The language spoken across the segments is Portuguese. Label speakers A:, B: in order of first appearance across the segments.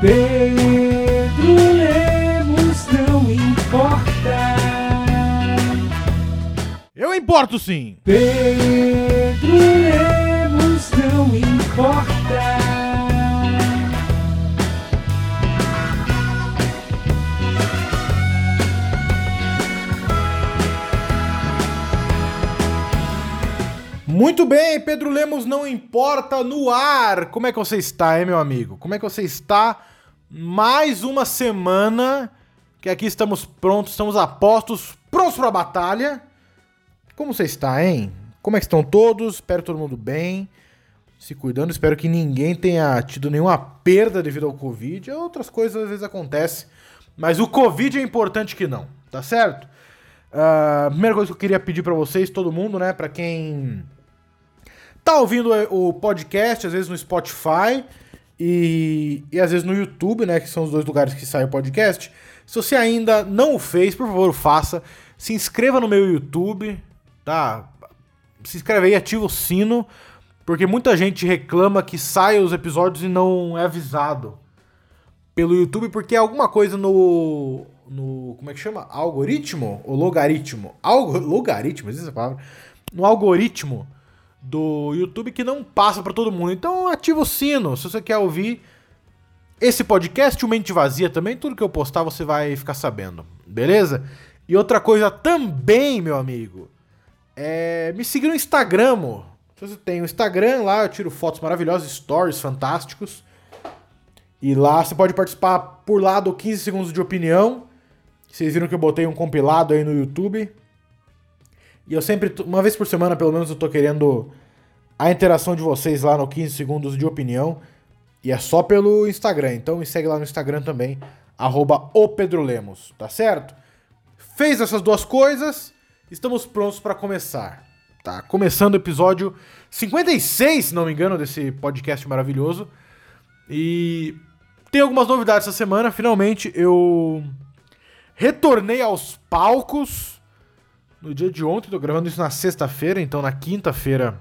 A: Pedro Lemos não importa.
B: Eu importo sim.
A: Pedro Lemos não importa.
B: Muito bem, Pedro Lemos não importa no ar. Como é que você está, hein, meu amigo? Como é que você está? Mais uma semana que aqui estamos prontos, estamos apostos, prontos para a batalha. Como você está, hein? Como é que estão todos? Espero todo mundo bem, se cuidando. Espero que ninguém tenha tido nenhuma perda devido ao Covid. Outras coisas às vezes acontecem, mas o Covid é importante que não, tá certo? Uh, primeira coisa que eu queria pedir para vocês, todo mundo, né, para quem tá ouvindo o podcast, às vezes no Spotify e, e às vezes no YouTube, né? Que são os dois lugares que sai o podcast. Se você ainda não o fez, por favor, faça. Se inscreva no meu YouTube, tá? Se inscreve aí, ativa o sino, porque muita gente reclama que sai os episódios e não é avisado pelo YouTube, porque é alguma coisa no. no como é que chama? Algoritmo? Ou logaritmo? Algo, logaritmo, existe essa palavra? No algoritmo do YouTube que não passa para todo mundo. Então ativa o sino se você quer ouvir esse podcast, o Mente Vazia também, tudo que eu postar você vai ficar sabendo, beleza? E outra coisa também, meu amigo, é me seguir no Instagram. Se você tem o Instagram lá, eu tiro fotos maravilhosas, stories fantásticos. E lá você pode participar por lá do 15 segundos de opinião. Vocês viram que eu botei um compilado aí no YouTube. E eu sempre, uma vez por semana pelo menos, eu tô querendo a interação de vocês lá no 15 segundos de opinião. E é só pelo Instagram. Então me segue lá no Instagram também, arroba o Pedro Lemos, tá certo? Fez essas duas coisas, estamos prontos para começar. Tá começando o episódio 56, se não me engano, desse podcast maravilhoso. E tem algumas novidades essa semana. Finalmente eu retornei aos palcos no dia de ontem, tô gravando isso na sexta-feira, então na quinta-feira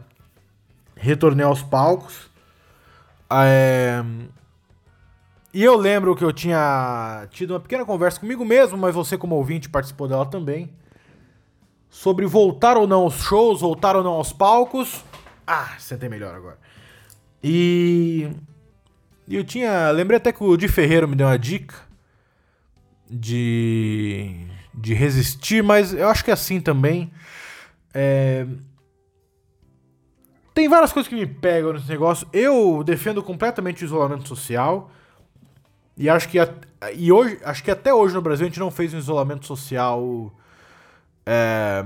B: retornei aos palcos. É... E eu lembro que eu tinha tido uma pequena conversa comigo mesmo, mas você como ouvinte participou dela também. Sobre voltar ou não aos shows, voltar ou não aos palcos. Ah, sentei melhor agora. E eu tinha. Lembrei até que o Di Ferreiro me deu uma dica de de resistir, mas eu acho que é assim também. É... Tem várias coisas que me pegam nesse negócio. Eu defendo completamente o isolamento social. E acho que, e hoje, acho que até hoje no Brasil a gente não fez um isolamento social é,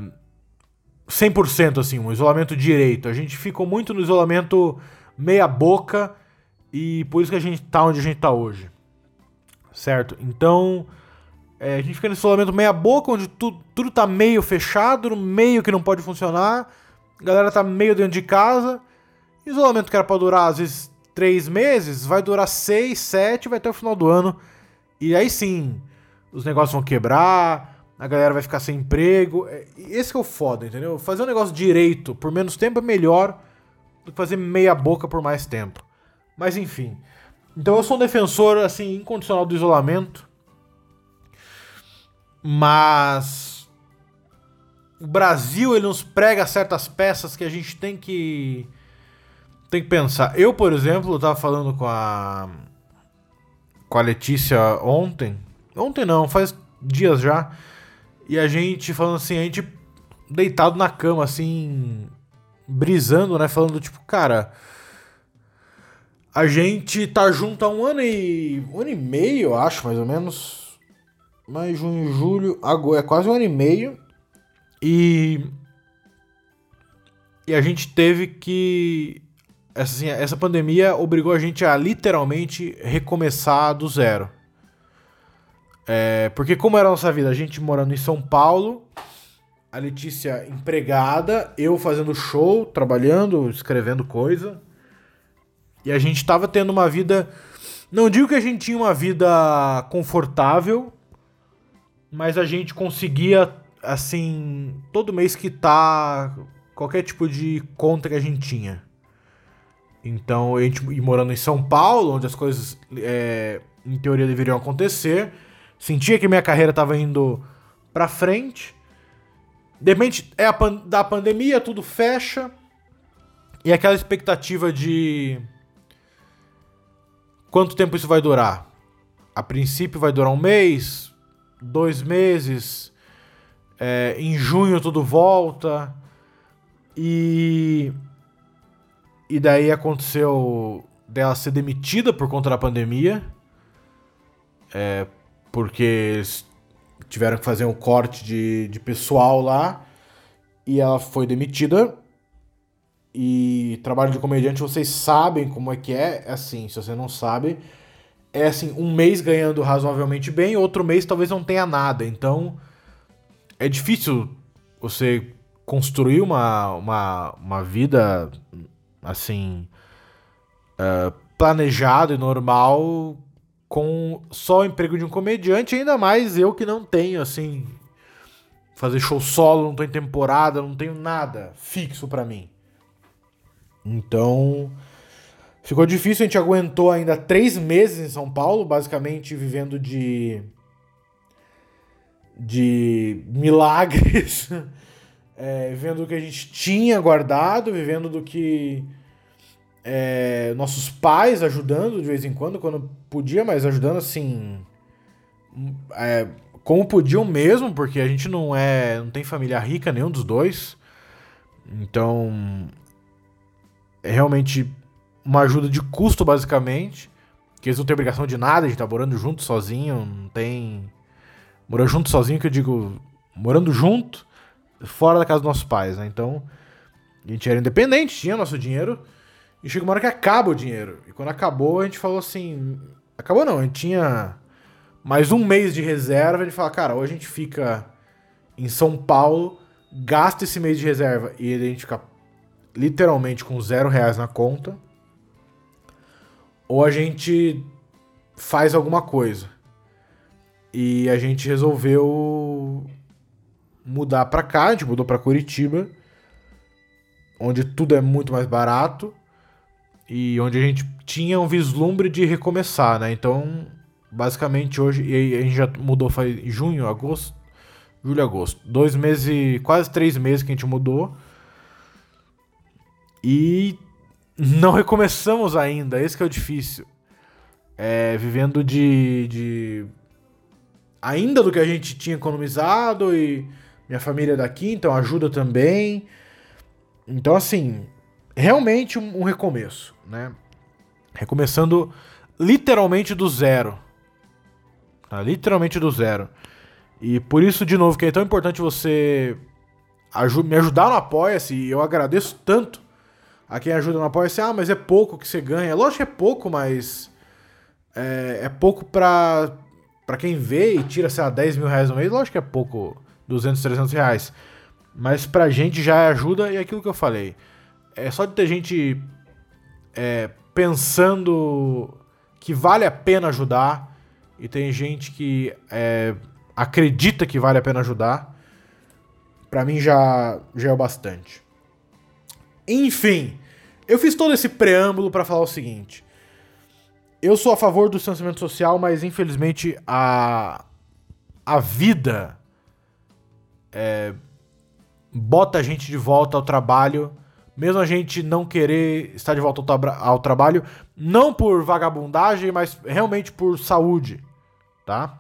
B: 100% assim, um isolamento direito. A gente ficou muito no isolamento meia boca e por isso que a gente tá onde a gente tá hoje. Certo? Então, é, a gente fica nesse isolamento meia boca, onde tu, tudo tá meio fechado, meio que não pode funcionar. A galera tá meio dentro de casa. Isolamento que era pra durar, às vezes, três meses, vai durar seis, sete, vai até o final do ano. E aí sim, os negócios vão quebrar, a galera vai ficar sem emprego. É, esse é o foda, entendeu? Fazer um negócio direito por menos tempo é melhor do que fazer meia boca por mais tempo. Mas enfim. Então eu sou um defensor, assim, incondicional do isolamento. Mas o Brasil ele nos prega certas peças que a gente tem que tem que pensar. Eu, por exemplo, estava falando com a com a Letícia ontem. Ontem não, faz dias já. E a gente falando assim, a gente deitado na cama assim, brisando, né, falando tipo, cara, a gente tá junto há um ano e um ano e meio, acho, mais ou menos mais junho, julho, agora é quase um ano e meio. E. E a gente teve que. Assim, essa pandemia obrigou a gente a literalmente recomeçar do zero. É, porque, como era a nossa vida? A gente morando em São Paulo, a Letícia empregada, eu fazendo show, trabalhando, escrevendo coisa. E a gente tava tendo uma vida. Não digo que a gente tinha uma vida confortável, mas a gente conseguia, assim, todo mês quitar qualquer tipo de conta que a gente tinha. Então, a gente ir morando em São Paulo, onde as coisas é, em teoria deveriam acontecer. Sentia que minha carreira estava indo pra frente. De repente, é a pan da pandemia, tudo fecha. E aquela expectativa de. Quanto tempo isso vai durar? A princípio vai durar um mês, dois meses. É, em junho tudo volta. E. E daí aconteceu dela ser demitida por conta da pandemia. É, porque eles tiveram que fazer um corte de, de pessoal lá. E ela foi demitida. E trabalho de comediante, vocês sabem como é que é. É assim, se você não sabe, é assim, um mês ganhando razoavelmente bem, outro mês talvez não tenha nada. Então, é difícil você construir uma, uma, uma vida assim uh, planejado e normal com só o emprego de um comediante, ainda mais eu que não tenho assim fazer show solo, não tô em temporada, não tenho nada fixo para mim. Então ficou difícil, a gente aguentou ainda três meses em São Paulo, basicamente vivendo de de milagres, é, vivendo do que a gente tinha guardado, vivendo do que é, nossos pais ajudando de vez em quando, quando podia, mas ajudando assim. É, como podiam mesmo, porque a gente não é. não tem família rica, nenhum dos dois. Então. É realmente uma ajuda de custo, basicamente. Que eles não têm obrigação de nada, a gente tá morando junto sozinho, não tem. Morando junto sozinho, que eu digo. Morando junto, fora da casa dos nossos pais, né? Então. A gente era independente, tinha nosso dinheiro. E chega uma hora que acaba o dinheiro. E quando acabou, a gente falou assim. Acabou não, a gente tinha mais um mês de reserva. A gente fala, cara, ou a gente fica em São Paulo, gasta esse mês de reserva e a gente fica literalmente com zero reais na conta. Ou a gente faz alguma coisa. E a gente resolveu mudar pra cá, a gente mudou pra Curitiba, onde tudo é muito mais barato e onde a gente tinha um vislumbre de recomeçar, né? Então, basicamente hoje, e a gente já mudou faz junho, agosto, julho, agosto, dois meses, quase três meses que a gente mudou e não recomeçamos ainda, esse que é o difícil. É, vivendo de, de ainda do que a gente tinha economizado e minha família é daqui, então ajuda também. Então assim, realmente um, um recomeço, né? Recomeçando literalmente do zero. Tá? Literalmente do zero. E por isso, de novo, que é tão importante você me ajudar no Apoia-se. E eu agradeço tanto a quem ajuda no Apoia-se. Ah, mas é pouco que você ganha. Lógico que é pouco, mas é, é pouco pra, pra quem vê e tira, sei lá, 10 mil reais no mês. Lógico que é pouco, 200, 300 reais. Mas pra gente já ajuda e é aquilo que eu falei é só de ter gente é, pensando que vale a pena ajudar e tem gente que é, acredita que vale a pena ajudar, para mim já, já é o bastante. Enfim, eu fiz todo esse preâmbulo para falar o seguinte. Eu sou a favor do distanciamento social, mas infelizmente a, a vida é, bota a gente de volta ao trabalho mesmo a gente não querer estar de volta ao, tra ao, trabalho, não por vagabundagem, mas realmente por saúde, tá?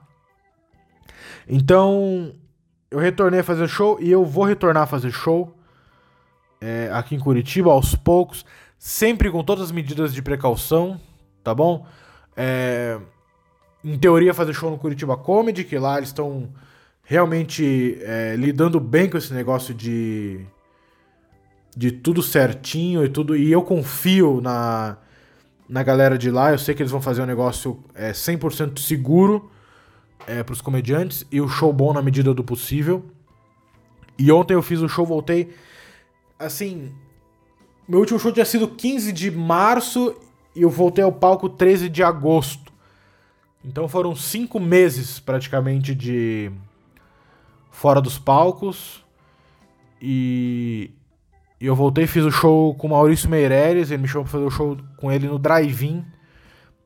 B: Então, eu retornei a fazer show e eu vou retornar a fazer show é, aqui em Curitiba aos poucos, sempre com todas as medidas de precaução, tá bom? É, em teoria, fazer show no Curitiba Comedy, que lá eles estão realmente é, lidando bem com esse negócio de de tudo certinho e tudo. E eu confio na, na galera de lá. Eu sei que eles vão fazer um negócio é, 100% seguro é, para os comediantes e o show bom na medida do possível. E ontem eu fiz o show, voltei. Assim, meu último show tinha sido 15 de março e eu voltei ao palco 13 de agosto. Então foram cinco meses praticamente de fora dos palcos. E, eu voltei fiz o show com o Maurício Meirelles, ele me chamou pra fazer o show com ele no Drive-In,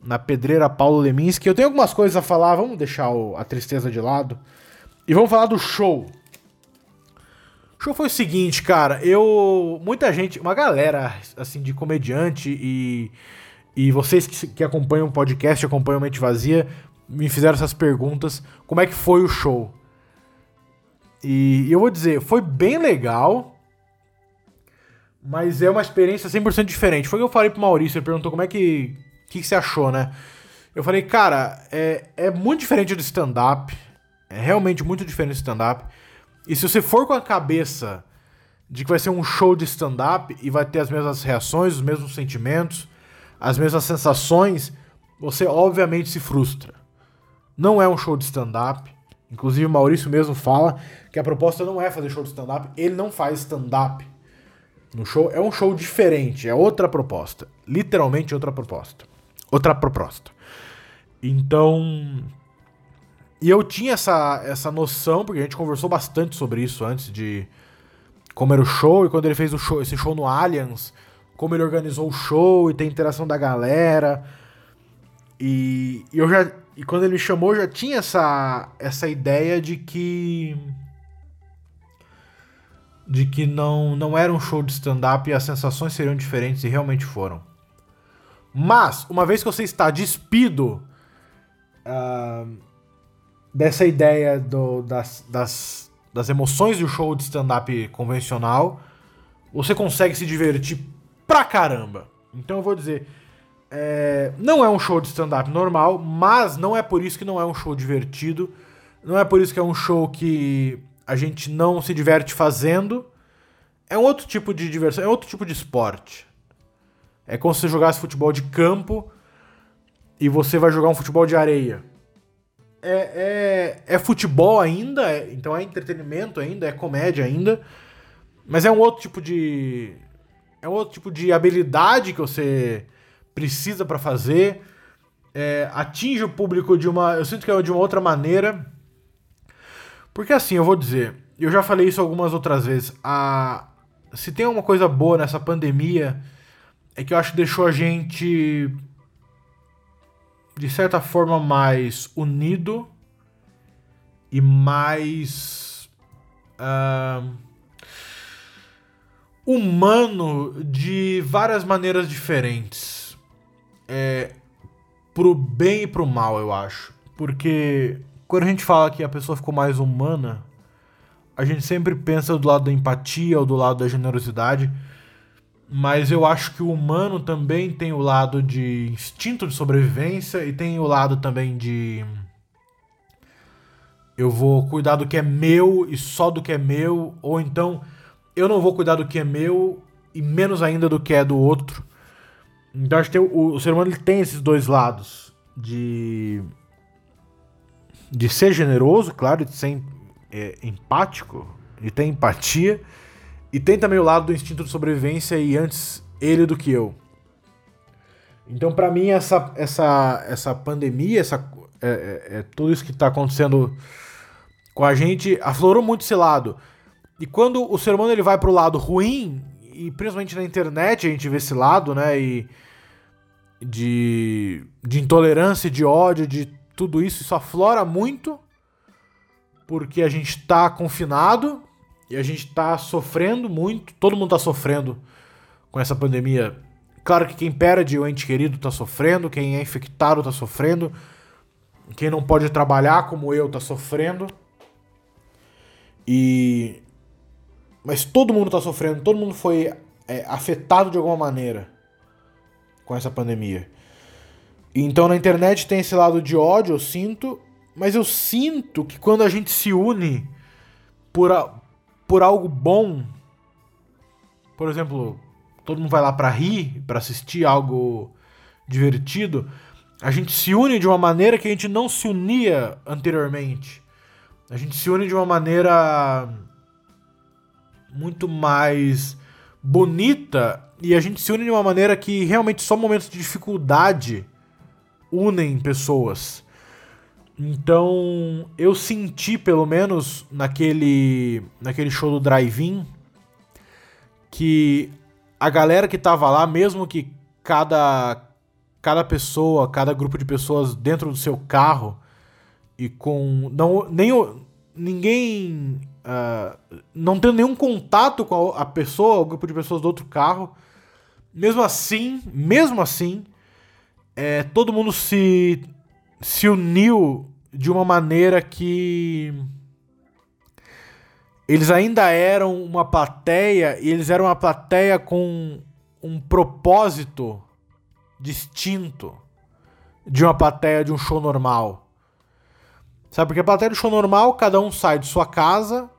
B: na Pedreira Paulo Leminski. Eu tenho algumas coisas a falar, vamos deixar a tristeza de lado. E vamos falar do show. O show foi o seguinte, cara, eu. Muita gente, uma galera, assim, de comediante e. E vocês que, que acompanham o podcast, acompanham Mente Vazia, me fizeram essas perguntas. Como é que foi o show? E eu vou dizer, foi bem legal, mas é uma experiência 100% diferente. Foi o que eu falei pro Maurício, ele perguntou como é que. O que, que você achou, né? Eu falei, cara, é, é muito diferente do stand-up. É realmente muito diferente do stand-up. E se você for com a cabeça de que vai ser um show de stand-up e vai ter as mesmas reações, os mesmos sentimentos, as mesmas sensações, você obviamente se frustra. Não é um show de stand-up. Inclusive o Maurício mesmo fala que a proposta não é fazer show de stand-up. Ele não faz stand-up no show. É um show diferente, é outra proposta. Literalmente outra proposta. Outra proposta. Então. E eu tinha essa, essa noção, porque a gente conversou bastante sobre isso antes de como era o show, e quando ele fez o show, esse show no Allianz, como ele organizou o show e tem interação da galera. E, e eu já. E quando ele me chamou, eu já tinha essa, essa ideia de que. De que não, não era um show de stand-up e as sensações seriam diferentes e realmente foram. Mas, uma vez que você está despido ah, dessa ideia do, das, das, das emoções do show de stand-up convencional, você consegue se divertir pra caramba. Então eu vou dizer, é, não é um show de stand-up normal, mas não é por isso que não é um show divertido. Não é por isso que é um show que a gente não se diverte fazendo. É um outro tipo de diversão, é outro tipo de esporte. É como se você jogasse futebol de campo e você vai jogar um futebol de areia. É, é, é futebol ainda, é- então é entretenimento ainda, é comédia ainda, mas é um outro tipo de. É um outro tipo de habilidade que você precisa pra fazer. É, atinge o público de uma. Eu sinto que é de uma outra maneira. Porque assim, eu vou dizer, eu já falei isso algumas outras vezes. A, se tem uma coisa boa nessa pandemia, é que eu acho que deixou a gente de certa forma mais unido e mais ah, humano de várias maneiras diferentes. É, pro bem e pro mal, eu acho. Porque quando a gente fala que a pessoa ficou mais humana, a gente sempre pensa do lado da empatia ou do lado da generosidade. Mas eu acho que o humano também tem o lado de instinto de sobrevivência e tem o lado também de. Eu vou cuidar do que é meu e só do que é meu, ou então eu não vou cuidar do que é meu e menos ainda do que é do outro. Então acho que o, o ser humano ele tem esses dois lados de de ser generoso, claro, de ser é, empático, de ter empatia e tem também o lado do instinto de sobrevivência e antes ele do que eu. Então pra mim essa essa essa pandemia, essa é, é- é tudo isso que tá acontecendo com a gente aflorou muito esse lado. E quando o ser humano ele vai pro lado ruim, e principalmente na internet a gente vê esse lado, né? E de, de intolerância, de ódio, de tudo isso, isso aflora muito, porque a gente tá confinado e a gente tá sofrendo muito, todo mundo tá sofrendo com essa pandemia. Claro que quem perde o ente querido tá sofrendo, quem é infectado tá sofrendo, quem não pode trabalhar como eu tá sofrendo. E mas todo mundo tá sofrendo, todo mundo foi é, afetado de alguma maneira com essa pandemia. Então na internet tem esse lado de ódio, eu sinto, mas eu sinto que quando a gente se une por, a- por algo bom, por exemplo, todo mundo vai lá pra rir, pra assistir algo divertido, a gente se une de uma maneira que a gente não se unia anteriormente. A gente se une de uma maneira muito mais bonita e a gente se une de uma maneira que realmente só momentos de dificuldade unem pessoas. Então, eu senti pelo menos naquele naquele show do Drive-In que a galera que tava lá, mesmo que cada cada pessoa, cada grupo de pessoas dentro do seu carro e com não nem ninguém ah, não tendo nenhum contato com a, a pessoa, o grupo de pessoas do outro carro. Mesmo assim, mesmo assim, é, todo mundo se se uniu de uma maneira que eles ainda eram uma plateia e eles eram uma plateia com um propósito distinto de uma plateia de um show normal. Sabe, porque a plateia do show normal, cada um sai de sua casa,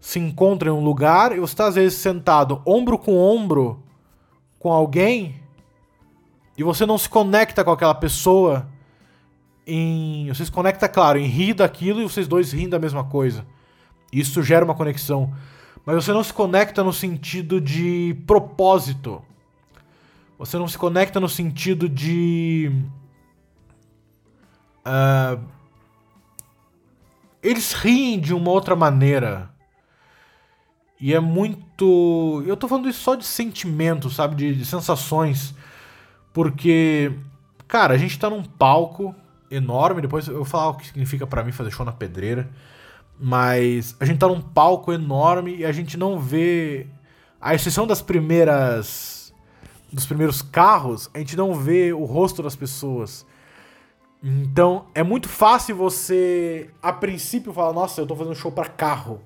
B: se encontra em um lugar e você está às vezes sentado ombro com ombro com alguém e você não se conecta com aquela pessoa em. Você se conecta, claro, em rir daquilo e vocês dois riem da mesma coisa. Isso gera uma conexão. Mas você não se conecta no sentido de propósito. Você não se conecta no sentido de. ah, eles riem de uma outra maneira. E é muito. Eu tô falando isso só de sentimento, sabe? De, de sensações. Porque, cara, a gente tá num palco enorme. Depois eu vou falar o que significa pra mim fazer show na pedreira. Mas a gente tá num palco enorme e a gente não vê. A exceção das primeiras. Dos primeiros carros, a gente não vê o rosto das pessoas. Então é muito fácil você, a princípio, falar: Nossa, eu tô fazendo show pra carro.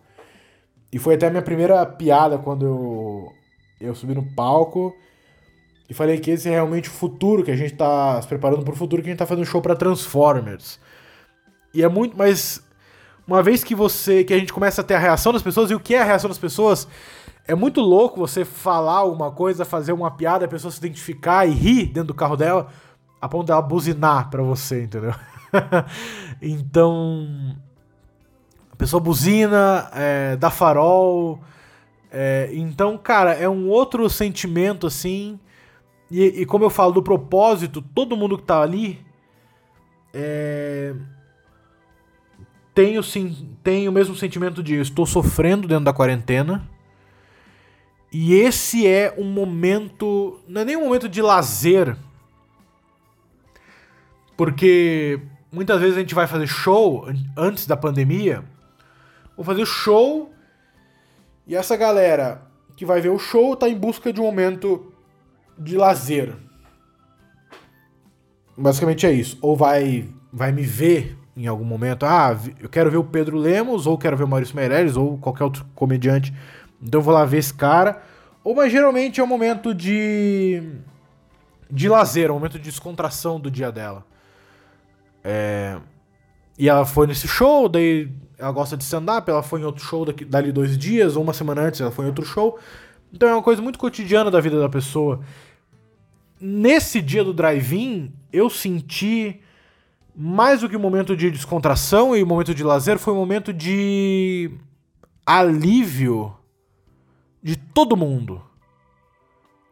B: E foi até a minha primeira piada quando eu, eu subi no palco e falei que esse é realmente o futuro, que a gente tá se preparando pro futuro, que a gente tá fazendo show pra Transformers. E é muito, mas uma vez que você, que a gente começa a ter a reação das pessoas, e o que é a reação das pessoas? É muito louco você falar alguma coisa, fazer uma piada, a pessoa se identificar e rir dentro do carro dela, a ponto dela buzinar pra você, entendeu? então, a pessoa buzina, é, dá farol. é, então, cara, é um outro sentimento assim. E, e como eu falo do propósito, todo mundo que tá ali é, tem, o, sim- tem o mesmo sentimento de eu estou sofrendo dentro da quarentena. E esse é um momento. Não é nem um momento de lazer. Porque muitas vezes a gente vai fazer show an- antes da pandemia. Vou fazer show. E essa galera que vai ver o show tá em busca de um momento de lazer. Basicamente é isso. Ou vai, vai me ver em algum momento. Ah, eu quero ver o Pedro Lemos, ou quero ver o Maurício Meirelles, ou qualquer outro comediante. Então eu vou lá ver esse cara. Ou, mas geralmente é um momento de. de lazer, um momento de descontração do dia dela. É, e ela foi nesse show, daí ela gosta de stand-up, ela foi em outro show daqui, dali dois dias, ou uma semana antes ela foi em outro show. Então é uma coisa muito cotidiana da vida da pessoa. Nesse dia do drive-in, eu senti mais do que um momento de descontração e um momento de lazer, foi um momento de alívio de todo mundo.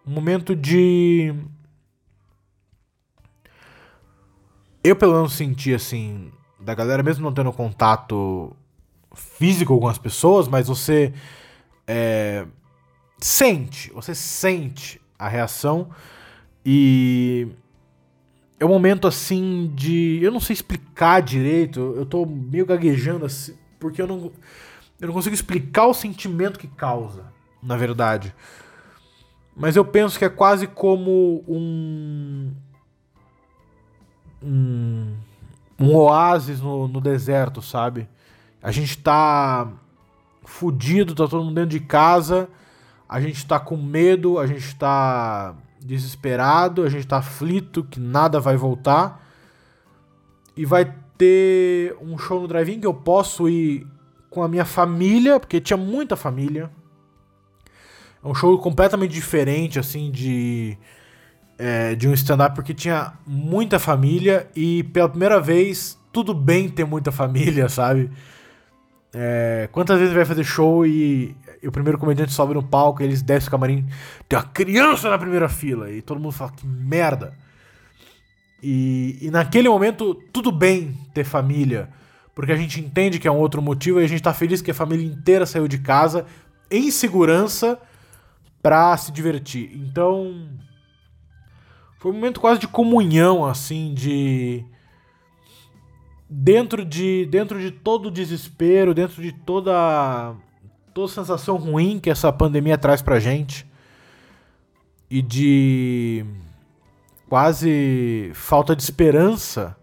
B: Um momento de. Eu, pelo menos, senti assim, da galera, mesmo não tendo contato físico com as pessoas, mas você é, sente, você sente a reação e é um momento assim de. Eu não sei explicar direito, eu tô meio gaguejando assim, porque eu não, eu não consigo explicar o sentimento que causa, na verdade. Mas eu penso que é quase como um. Um, um oásis no, no deserto, sabe? A gente tá fudido, tá todo mundo dentro de casa, a gente tá com medo, a gente tá desesperado, a gente tá aflito que nada vai voltar. E vai ter um show no drive-in que eu posso ir com a minha família, porque tinha muita família. É um show completamente diferente, assim, de, é, de um stand-up, porque tinha muita família e pela primeira vez, tudo bem ter muita família, sabe? É, quantas vezes vai fazer show e, e o primeiro comediante sobe no palco eles descem o camarim, tem uma criança na primeira fila e todo mundo fala que merda. E, e naquele momento, tudo bem ter família, porque a gente entende que é um outro motivo e a gente tá feliz que a família inteira saiu de casa em segurança pra se divertir. Então, Foi um momento quase de comunhão, assim, de. Dentro de, dentro de todo o desespero, dentro de toda, toda sensação ruim que essa pandemia traz pra gente. E de quase falta de esperança.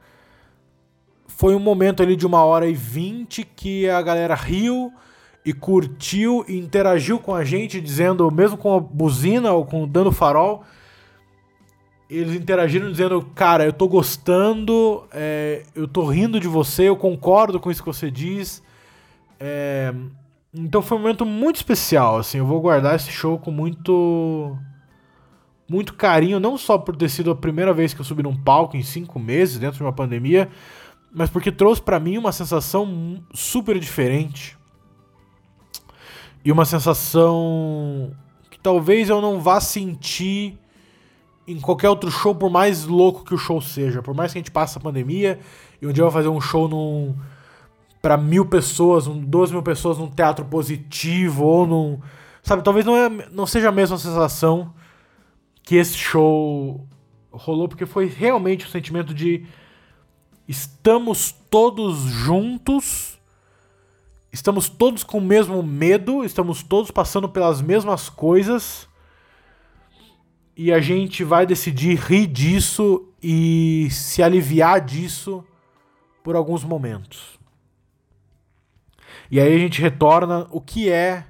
B: Foi um momento ali de uma hora e vinte que a galera riu e curtiu e interagiu com a gente, dizendo, mesmo com a buzina ou com dando farol, eles interagiram dizendo, cara, eu tô gostando, é, eu tô rindo de você, eu concordo com isso que você diz. É, então foi um momento muito especial, assim, eu vou guardar esse show com muito muito carinho, não só por ter sido a primeira vez que eu subi num palco em cinco meses dentro de uma pandemia, mas porque trouxe para mim uma sensação super diferente e uma sensação que talvez eu não vá sentir em qualquer outro show, por mais louco que o show seja. Por mais que a gente passe a pandemia e um dia eu vou fazer um show num, pra mil pessoas, um, 12 mil pessoas num teatro positivo ou num. Sabe, talvez não, é, não seja a mesma sensação que esse show rolou, porque foi realmente o sentimento de estamos todos juntos Estamos todos com o mesmo medo, estamos todos passando pelas mesmas coisas. E a gente vai decidir rir disso e se aliviar disso por alguns momentos. E aí a gente retorna o que é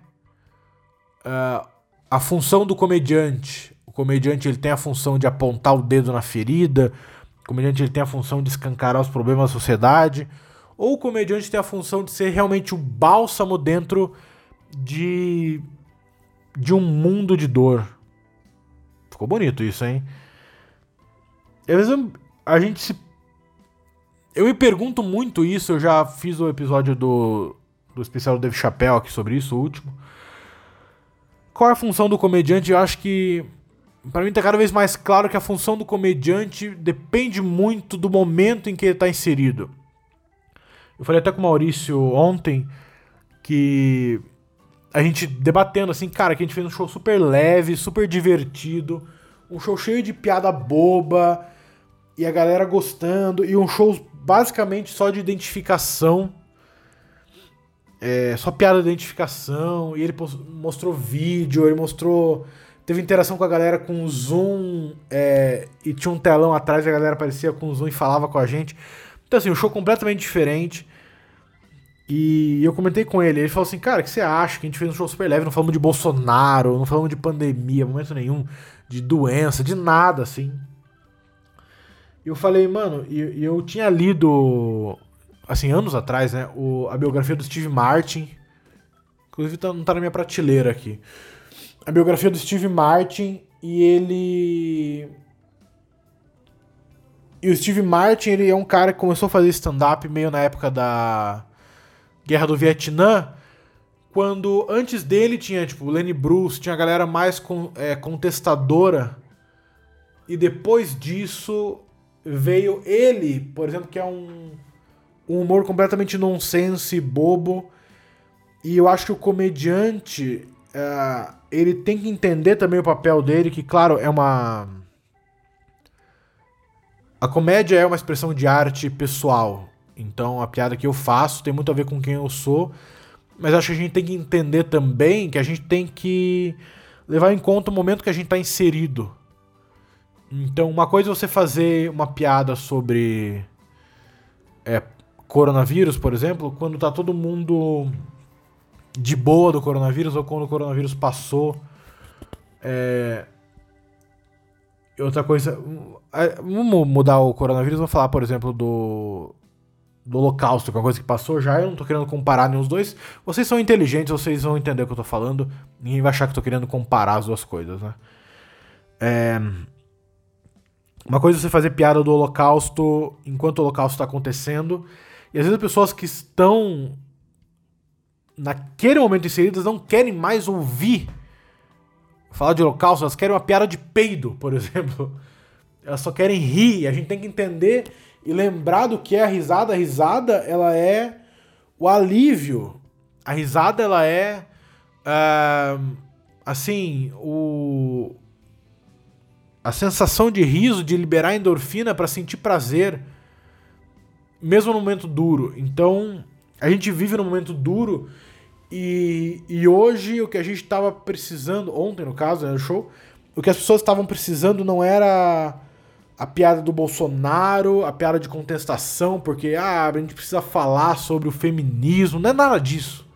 B: uh, a função do comediante. O comediante ele tem a função de apontar o dedo na ferida, o comediante ele tem a função de escancarar os problemas da sociedade ou o comediante tem a função de ser realmente o bálsamo dentro de de um mundo de dor. Ficou bonito isso, hein? Às vezes a gente se eu me pergunto muito isso, eu já fiz o episódio do do especial do Dave Chappelle aqui sobre isso, o último. Qual é a função do comediante? Eu acho que para mim tá cada vez mais claro que a função do comediante depende muito do momento em que ele está inserido. Eu falei até com o Maurício ontem que a gente debatendo assim, cara, que a gente fez um show super leve, super divertido, um show cheio de piada boba e a galera gostando, e um show basicamente só de identificação. É, só piada de identificação, e ele mostrou vídeo, ele mostrou. Teve interação com a galera com zoom, é, e tinha um telão atrás e a galera aparecia com zoom e falava com a gente. Então, assim, um show completamente diferente. E eu comentei com ele, ele falou assim, cara, o que você acha? Que a gente fez um show super leve, não falamos de Bolsonaro, não falamos de pandemia, momento nenhum, de doença, de nada, assim. Eu falei, mano, e, eu tinha lido, assim, anos atrás, né, o, a biografia do Steve Martin, inclusive tá, não tá na minha prateleira aqui. A biografia do Steve Martin, e ele e o Steve Martin, ele é um cara que começou a fazer stand-up meio na época da Guerra do Vietnã, quando antes dele tinha, tipo, Lenny Bruce, tinha a galera mais con é, contestadora, e depois disso veio ele, por exemplo, que é um, um humor completamente nonsense, bobo, e eu acho que o comediante, uh, ele tem que entender também o papel dele, que, claro, é uma a comédia é uma expressão de arte pessoal. Então a piada que eu faço tem muito a ver com quem eu sou. Mas acho que a gente tem que entender também que a gente tem que levar em conta o momento que a gente está inserido. Então, uma coisa é você fazer uma piada sobre é, coronavírus, por exemplo, quando tá todo mundo de boa do coronavírus ou quando o coronavírus passou. É, outra coisa. Vamos mudar o coronavírus, vamos falar, por exemplo, do. Do Holocausto, que é uma coisa que passou já. Eu não tô querendo comparar nenhum dos dois. Vocês são inteligentes, vocês vão entender o que eu tô falando. Ninguém vai achar que eu tô querendo comparar as duas coisas, né? É. Uma coisa é você fazer piada do Holocausto enquanto o Holocausto está acontecendo. E às vezes as pessoas que estão naquele momento inseridas não querem mais ouvir falar de holocausto, elas querem uma piada de peido, por exemplo. Elas só querem rir. A gente tem que entender e lembrar do que é a risada. A risada, ela é o alívio. A risada, ela é. Uh, assim, o. A sensação de riso, de liberar endorfina para sentir prazer, mesmo no momento duro. Então, a gente vive num momento duro e, e hoje o que a gente estava precisando, ontem no caso, né, no show, o que as pessoas estavam precisando não era a piada do Bolsonaro, a piada de contestação, porque ah, a gente precisa falar sobre o feminismo, não é nada disso.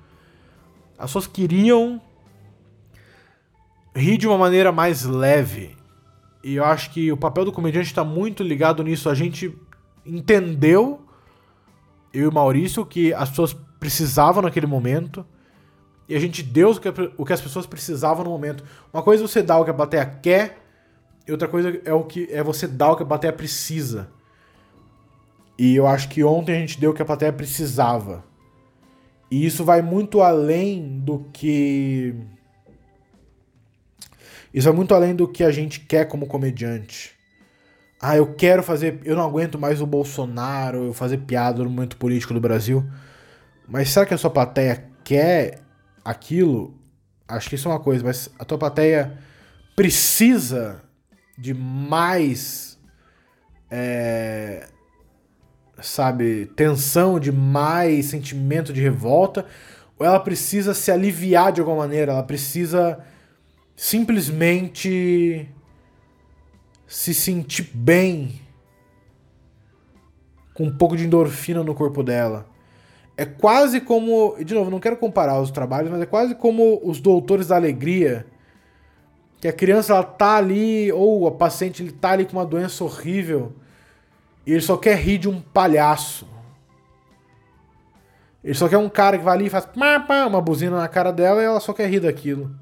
B: As pessoas queriam rir de uma maneira mais leve. E eu acho que o papel do comediante está muito ligado nisso. A gente entendeu, eu e o Maurício, que as pessoas precisavam naquele momento. E a gente deu o que, as pessoas precisavam no momento. Uma coisa é você dar o que a plateia quer, e outra coisa é o que é você dar o que a plateia precisa. E eu acho que ontem a gente deu o que a plateia precisava. E isso vai muito além do que. Isso vai muito além do que a gente quer como comediante. Ah, eu quero fazer. Eu não aguento mais o Bolsonaro, eu fazer piada no momento político do Brasil. Mas será que a sua plateia quer aquilo? Acho que isso é uma coisa, mas a tua plateia precisa de mais. É, sabe, tensão, de mais sentimento de revolta, ou ela precisa se aliviar de alguma maneira, ela precisa simplesmente se sentir bem com um pouco de endorfina no corpo dela. É quase como, de novo, não quero comparar os trabalhos, mas é quase como os doutores da alegria que a criança ela tá ali, ou a paciente ele tá ali com uma doença horrível, e ele só quer rir de um palhaço. Ele só quer um cara que vai ali e faz uma buzina na cara dela e ela só quer rir daquilo.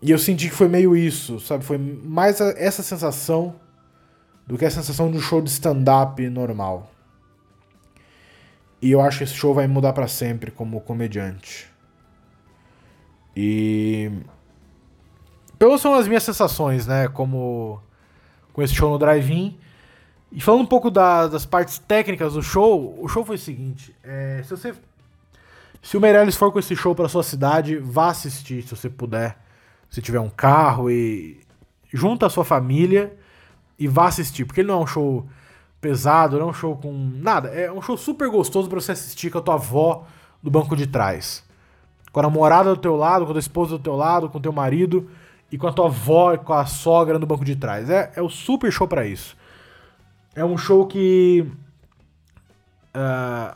B: E eu senti que foi meio isso, sabe? Foi mais essa sensação do que a sensação de um show de stand-up normal. E eu acho que esse show vai mudar para sempre como comediante. E pelo são as minhas sensações, né? Como com esse show no drive-in. E falando um pouco da, das partes técnicas do show, o show foi o seguinte: é, se você. Se o Meirelles for com esse show para sua cidade, vá assistir se você puder. Se tiver um carro e. Junta a sua família e vá assistir. Porque ele não é um show pesado, não é um show com nada. É um show super gostoso para você assistir com a tua avó do banco de trás. Com a namorada do teu lado, com a tua esposa do teu lado, com o teu marido e com a tua avó, com a sogra no banco de trás. É, é o super show para isso. É um show que uh,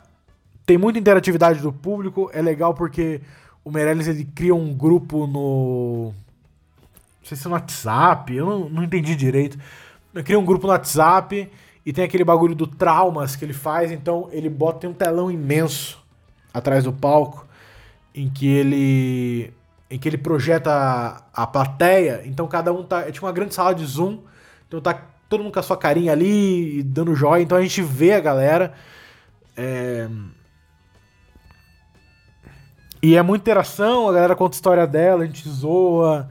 B: tem muita interatividade do público. É legal porque o Meirelles ele cria um grupo no. Não sei se é no WhatsApp, eu não, não entendi direito. Ele cria um grupo no WhatsApp e tem aquele bagulho do traumas que ele faz. Então ele bota tem um telão imenso atrás do palco em que ele em que ele projeta a, a plateia, então cada um tá. É tipo uma grande sala de Zoom, então tá todo mundo com a sua carinha ali, dando joia, então a gente vê a galera. É... E é muita interação, a galera conta a história dela, a gente zoa.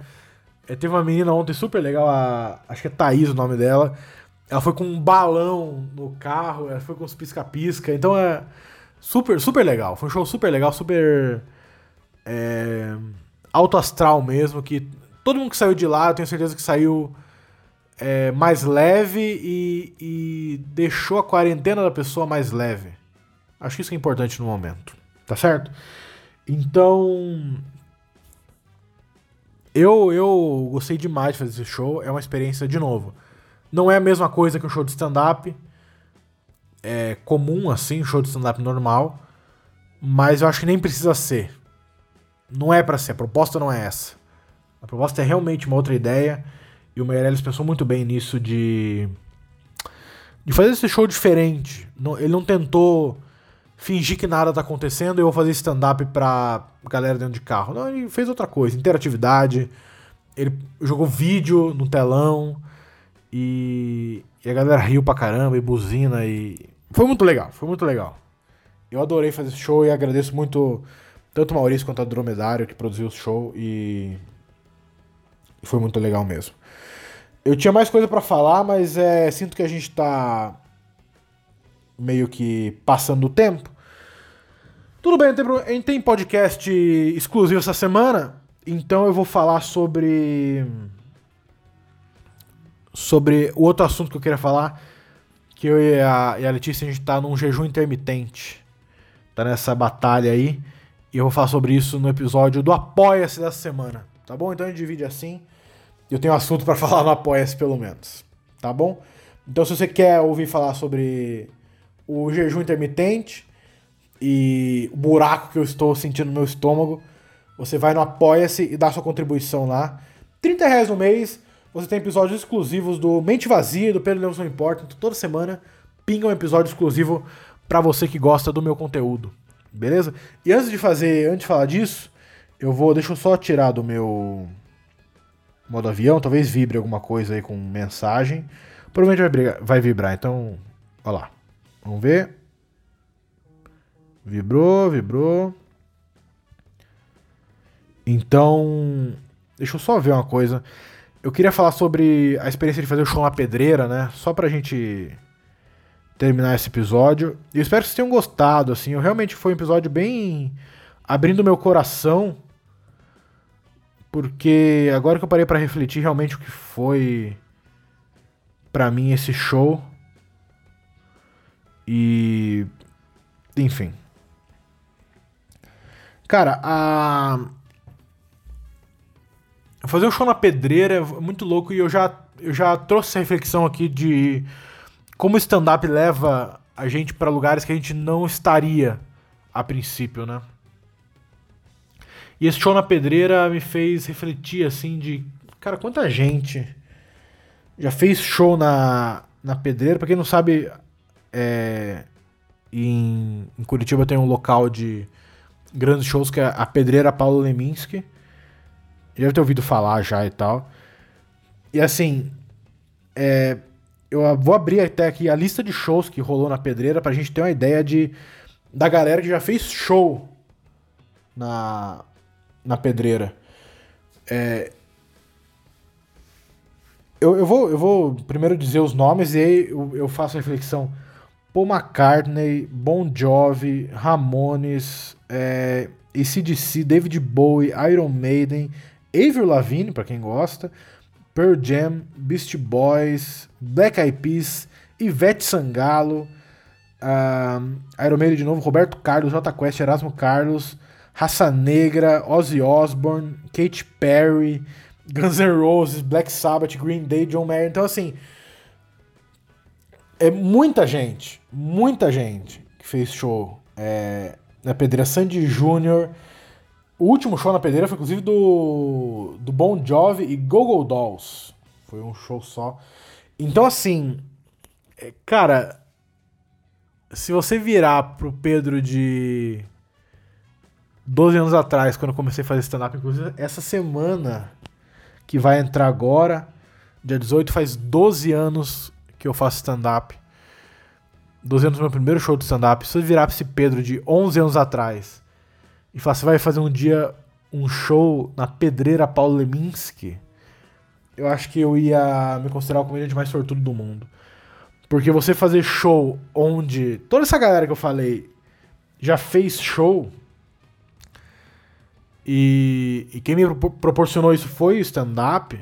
B: É, teve uma menina ontem super legal, a, acho que é Thaís o nome dela. Ela foi com um balão no carro, ela foi com uns pisca-pisca, então é super, super legal. Foi um show super legal, super. É alto astral mesmo, que todo mundo que saiu de lá, eu tenho certeza que saiu é, mais leve e, e deixou a quarentena da pessoa mais leve. Acho que isso é importante no momento, tá certo? Então, eu, eu gostei demais de fazer esse show. É uma experiência, de novo. Não é a mesma coisa que um show de stand-up. É comum, assim, um show de stand-up normal. Mas eu acho que nem precisa ser. Não é para ser, a proposta não é essa. A proposta é realmente uma outra ideia. E o Meirelles pensou muito bem nisso de. de fazer esse show diferente. Ele não tentou fingir que nada tá acontecendo e eu vou fazer stand-up pra galera dentro de carro. Não, ele fez outra coisa, interatividade. Ele jogou vídeo no telão e, e a galera riu pra caramba e buzina e. Foi muito legal, foi muito legal. Eu adorei fazer esse show e agradeço muito tanto o Maurício quanto a Dromedário que produziu o show e foi muito legal mesmo. Eu tinha mais coisa para falar, mas é, sinto que a gente tá meio que passando o tempo. Tudo bem, gente tem podcast exclusivo essa semana, então eu vou falar sobre sobre o outro assunto que eu queria falar, que eu e a, e a Letícia, a gente tá num jejum intermitente. Tá nessa batalha aí. E eu vou falar sobre isso no episódio do Apoia-se dessa semana. Tá bom? Então a gente divide assim. Eu tenho assunto para falar no Apoia-se, pelo menos. Tá bom? Então se você quer ouvir falar sobre o jejum intermitente e o buraco que eu estou sentindo no meu estômago, você vai no Apoia-se e dá sua contribuição lá. 30 reais no mês, você tem episódios exclusivos do Mente Vazia, do Pedro Deus Não Importa. Então, toda semana pinga um episódio exclusivo para você que gosta do meu conteúdo. Beleza? E antes de fazer, antes de falar disso, eu vou, deixa eu só tirar do meu modo avião, talvez vibre alguma coisa aí com mensagem. Provavelmente vai, brigar, vai vibrar, então, olha lá. Vamos ver. Vibrou, vibrou. Então, deixa eu só ver uma coisa. Eu queria falar sobre a experiência de fazer o show na pedreira, né? Só pra gente terminar esse episódio. Eu espero que vocês tenham gostado, assim. Eu realmente foi um episódio bem abrindo meu coração. Porque agora que eu parei para refletir realmente o que foi para mim esse show. E enfim. Cara, a fazer um show na pedreira é muito louco e eu já eu já trouxe essa reflexão aqui de como o stand-up leva a gente para lugares que a gente não estaria a princípio, né? E esse show na pedreira me fez refletir assim de, cara, quanta gente já fez show na, na pedreira. Pra quem não sabe, é, em, em Curitiba tem um local de grandes shows que é a Pedreira Paulo Leminski. Já deve ter ouvido falar já e tal. E assim, é, eu vou abrir até aqui a lista de shows que rolou na Pedreira pra gente ter uma ideia de da galera que já fez show na, na Pedreira. É, eu, eu, vou, eu vou primeiro dizer os nomes e aí eu, eu faço a reflexão. Paul McCartney, Bon Jovi, Ramones, é, ACDC, David Bowie, Iron Maiden, Avril Lavigne, para quem gosta, Pearl Jam, Beast Boys, Black Eyed Peas, Ivete Sangalo, uh, Iron Maiden de novo, Roberto Carlos, J Quest, Erasmo Carlos, Raça Negra, Ozzy Osbourne, Katy Perry, Guns N' Roses, Black Sabbath, Green Day, John Mayer. Então, assim, é muita gente, muita gente que fez show é, na Pedreira. Sandy Júnior. O último show na Pedreira foi, inclusive, do, do Bon Jovi e Gogo Dolls. Foi um show só. Então, assim, é, cara, se você virar pro Pedro de 12 anos atrás, quando eu comecei a fazer stand-up, inclusive, essa semana que vai entrar agora, dia 18, faz 12 anos que eu faço stand-up. 12 anos do meu primeiro show de stand-up. Se eu virar pra esse Pedro de 11 anos atrás e falar, você vai fazer um dia um show na Pedreira Paulo Leminski, eu acho que eu ia me considerar o comediante mais sortudo do mundo. Porque você fazer show onde toda essa galera que eu falei já fez show. E, e quem me proporcionou isso foi o stand-up.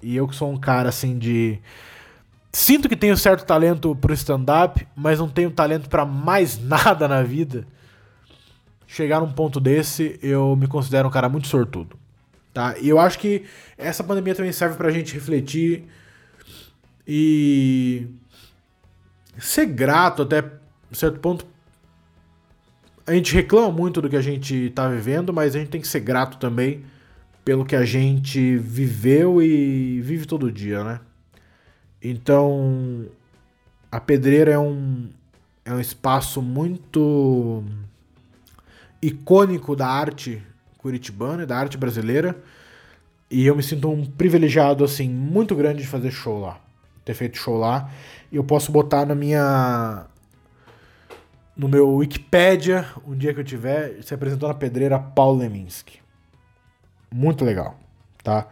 B: E eu que sou um cara assim de Sinto que tenho certo talento pro stand-up, mas não tenho talento para mais nada na vida. Chegar num ponto desse, eu me considero um cara muito sortudo. Tá? E eu acho que essa pandemia também serve pra gente refletir e ser grato até certo ponto. A gente reclama muito do que a gente tá vivendo, mas a gente tem que ser grato também pelo que a gente viveu e vive todo dia, né? Então, a pedreira é um, é um espaço muito icônico da arte curitibana e da arte brasileira. E eu me sinto um privilegiado, assim, muito grande de fazer show lá. Ter feito show lá. E eu posso botar na minha. No meu Wikipedia, um dia que eu tiver, se apresentou na pedreira Paulo Leminski. Muito legal, tá?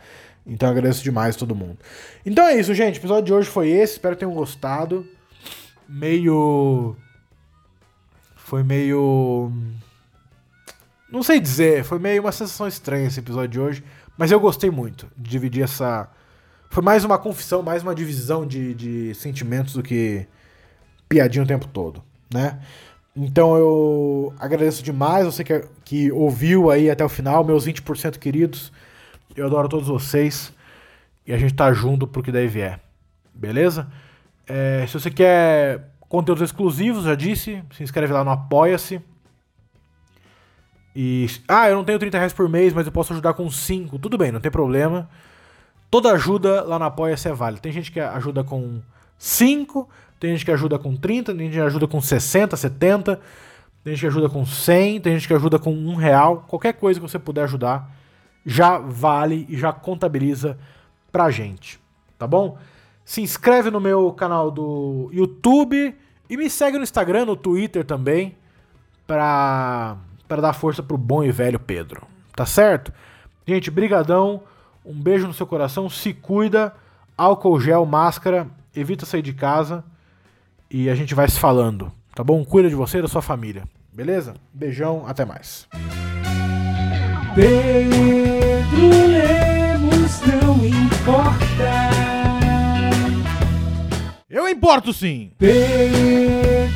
B: Então agradeço demais todo mundo. Então é isso, gente. O episódio de hoje foi esse. Espero que tenham gostado. Meio. Foi meio. Não sei dizer. Foi meio uma sensação estranha esse episódio de hoje. Mas eu gostei muito de dividir essa Foi mais uma confissão, mais uma divisão de, de sentimentos do que piadinha o tempo todo, né? Então eu agradeço demais você que, que ouviu aí até o final, meus 20% queridos. Eu adoro todos vocês. E a gente tá junto pro que daí vier. Beleza? É, se você quer conteúdos exclusivos, já disse, se inscreve lá no Apoia-se. E. Ah, eu não tenho 30 reais por mês, mas eu posso ajudar com 5. Tudo bem, não tem problema. Toda ajuda lá no Apoia-se é válida. Tem gente que ajuda com 5, tem gente que ajuda com 30, tem gente que ajuda com 60, 70, tem gente que ajuda com 100, tem gente que ajuda com 1 real. Qualquer coisa que você puder ajudar já vale e já contabiliza pra gente. Tá bom? Se inscreve no meu canal do YouTube e me segue no Instagram, no Twitter também, pra, pra dar força pro bom e velho Pedro. Tá certo? Gente, brigadão. Um beijo no seu coração. Se cuida. Álcool gel, máscara. Evita sair de casa. E a gente vai se falando. Tá bom? Cuida de você e da sua família. Beleza? Beijão. Até mais.
A: Pedro Lemos não importa.
B: Eu importo sim!
A: Pedro